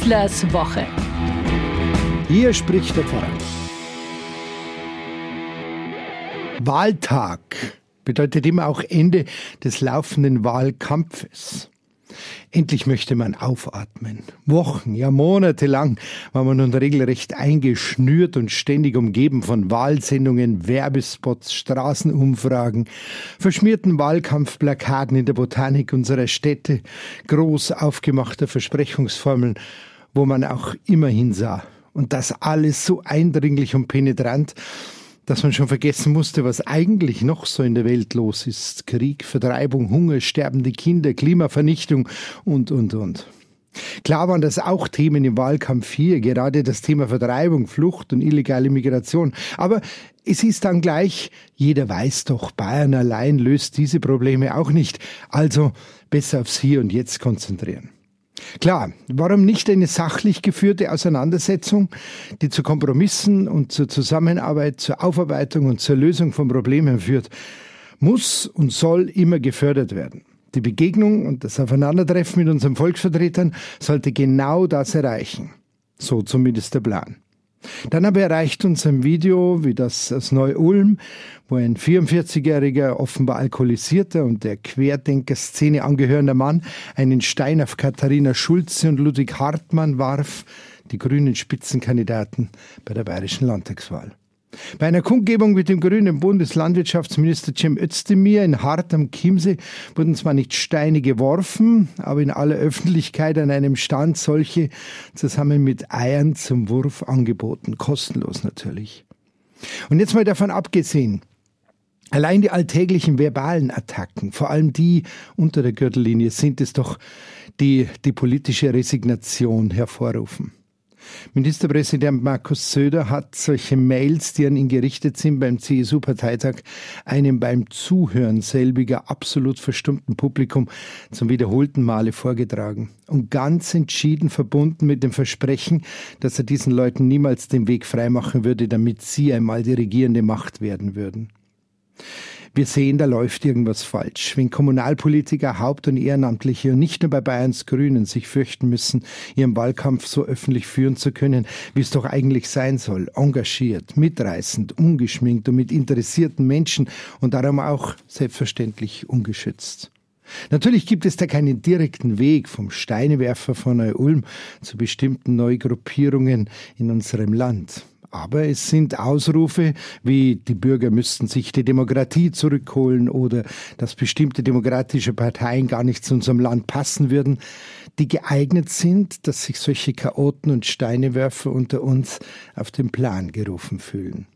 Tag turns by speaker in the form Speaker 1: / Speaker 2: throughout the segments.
Speaker 1: Wieslers Woche.
Speaker 2: Hier spricht der Pfarrer. Wahltag bedeutet immer auch Ende des laufenden Wahlkampfes. Endlich möchte man aufatmen. Wochen, ja Monate lang war man nun regelrecht eingeschnürt und ständig umgeben von Wahlsendungen, Werbespots, Straßenumfragen, verschmierten Wahlkampfplakaten in der Botanik unserer Städte, groß aufgemachter Versprechungsformeln, wo man auch immer hinsah. Und das alles so eindringlich und penetrant, dass man schon vergessen musste, was eigentlich noch so in der Welt los ist. Krieg, Vertreibung, Hunger, sterbende Kinder, Klimavernichtung und, und, und. Klar waren das auch Themen im Wahlkampf hier, gerade das Thema Vertreibung, Flucht und illegale Migration. Aber es ist dann gleich, jeder weiß doch, Bayern allein löst diese Probleme auch nicht. Also besser aufs Hier und Jetzt konzentrieren. Klar, warum nicht eine sachlich geführte Auseinandersetzung, die zu Kompromissen und zur Zusammenarbeit, zur Aufarbeitung und zur Lösung von Problemen führt, muss und soll immer gefördert werden. Die Begegnung und das Aufeinandertreffen mit unseren Volksvertretern sollte genau das erreichen. So zumindest der Plan. Dann aber erreicht uns ein Video wie das aus Neu-Ulm, wo ein 44-jähriger, offenbar alkoholisierter und der Querdenker-Szene angehörender Mann einen Stein auf Katharina Schulze und Ludwig Hartmann warf, die grünen Spitzenkandidaten bei der bayerischen Landtagswahl. Bei einer Kundgebung mit dem grünen Bundeslandwirtschaftsminister Cem Özdemir in Hart am Chiemsee wurden zwar nicht Steine geworfen, aber in aller Öffentlichkeit an einem Stand solche zusammen mit Eiern zum Wurf angeboten. Kostenlos natürlich. Und jetzt mal davon abgesehen, Allein die alltäglichen verbalen Attacken, vor allem die unter der Gürtellinie, sind es doch, die die politische Resignation hervorrufen. Ministerpräsident Markus Söder hat solche Mails, die an ihn gerichtet sind beim CSU-Parteitag, einem beim Zuhören selbiger absolut verstummten Publikum zum wiederholten Male vorgetragen und ganz entschieden verbunden mit dem Versprechen, dass er diesen Leuten niemals den Weg freimachen würde, damit sie einmal die regierende Macht werden würden. Wir sehen, da läuft irgendwas falsch. Wenn Kommunalpolitiker, Haupt- und Ehrenamtliche und nicht nur bei Bayerns Grünen sich fürchten müssen, ihren Wahlkampf so öffentlich führen zu können, wie es doch eigentlich sein soll, engagiert, mitreißend, ungeschminkt und mit interessierten Menschen und darum auch selbstverständlich ungeschützt. Natürlich gibt es da keinen direkten Weg vom Steinewerfer von Neu-Ulm zu bestimmten Neugruppierungen in unserem Land. Aber es sind Ausrufe wie die Bürger müssten sich die Demokratie zurückholen oder dass bestimmte demokratische Parteien gar nicht zu unserem Land passen würden, die geeignet sind, dass sich solche Chaoten und Steinewerfer unter uns auf den Plan gerufen fühlen.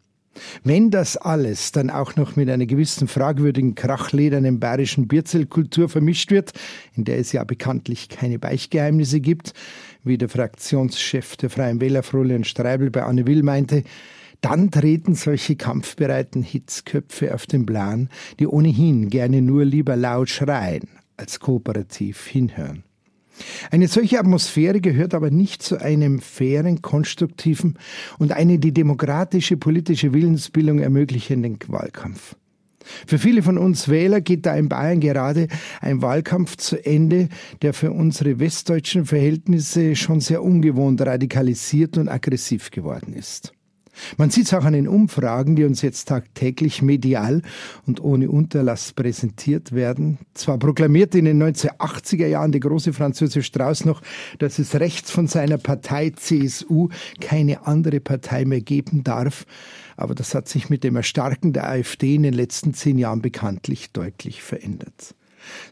Speaker 2: Wenn das alles dann auch noch mit einer gewissen fragwürdigen krachledernen bayerischen Bierzellkultur vermischt wird, in der es ja bekanntlich keine Beichtgeheimnisse gibt, wie der Fraktionschef der Freien Wähler Frohlein Streibel bei Anne Will meinte, dann treten solche kampfbereiten Hitzköpfe auf den Plan, die ohnehin gerne nur lieber laut schreien, als kooperativ hinhören. Eine solche Atmosphäre gehört aber nicht zu einem fairen, konstruktiven und eine die demokratische politische Willensbildung ermöglichenden Wahlkampf. Für viele von uns Wähler geht da in Bayern gerade ein Wahlkampf zu Ende, der für unsere westdeutschen Verhältnisse schon sehr ungewohnt radikalisiert und aggressiv geworden ist. Man sieht es auch an den Umfragen, die uns jetzt tagtäglich medial und ohne Unterlass präsentiert werden. Zwar proklamierte in den 1980er Jahren der große Französisch Strauß noch, dass es rechts von seiner Partei CSU keine andere Partei mehr geben darf, aber das hat sich mit dem Erstarken der AfD in den letzten zehn Jahren bekanntlich deutlich verändert.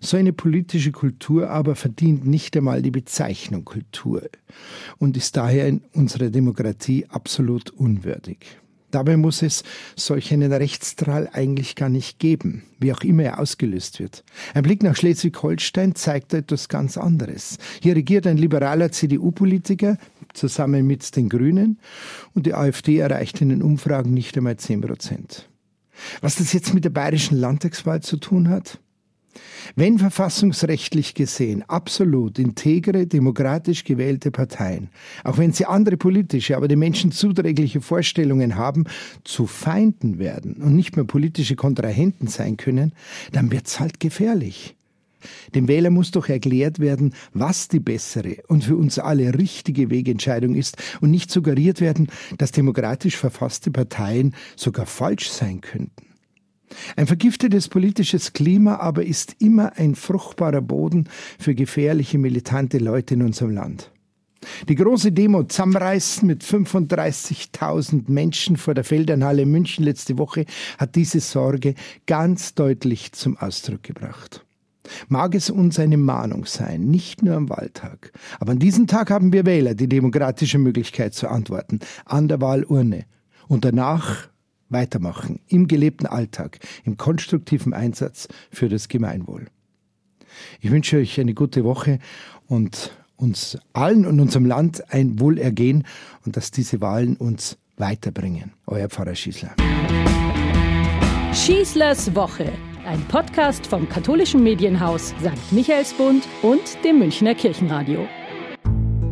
Speaker 2: So eine politische Kultur aber verdient nicht einmal die Bezeichnung Kultur und ist daher in unserer Demokratie absolut unwürdig. Dabei muss es solch einen Rechtsstrahl eigentlich gar nicht geben, wie auch immer er ausgelöst wird. Ein Blick nach Schleswig-Holstein zeigt etwas ganz anderes. Hier regiert ein liberaler CDU-Politiker zusammen mit den Grünen und die AfD erreicht in den Umfragen nicht einmal 10 Prozent. Was das jetzt mit der bayerischen Landtagswahl zu tun hat? Wenn verfassungsrechtlich gesehen absolut integre, demokratisch gewählte Parteien, auch wenn sie andere politische, aber den Menschen zuträgliche Vorstellungen haben, zu Feinden werden und nicht mehr politische Kontrahenten sein können, dann wird's halt gefährlich. Dem Wähler muss doch erklärt werden, was die bessere und für uns alle richtige Wegentscheidung ist und nicht suggeriert werden, dass demokratisch verfasste Parteien sogar falsch sein könnten. Ein vergiftetes politisches Klima aber ist immer ein fruchtbarer Boden für gefährliche militante Leute in unserem Land. Die große Demo zusammenreißen mit 35.000 Menschen vor der Feldernhalle München letzte Woche hat diese Sorge ganz deutlich zum Ausdruck gebracht. Mag es uns eine Mahnung sein, nicht nur am Wahltag. Aber an diesem Tag haben wir Wähler die demokratische Möglichkeit zu antworten, an der Wahlurne. Und danach weitermachen, im gelebten Alltag, im konstruktiven Einsatz für das Gemeinwohl. Ich wünsche euch eine gute Woche und uns allen und unserem Land ein Wohlergehen und dass diese Wahlen uns weiterbringen. Euer Pfarrer Schießler.
Speaker 1: Schießlers Woche, ein Podcast vom katholischen Medienhaus St. Michaelsbund und dem Münchner Kirchenradio.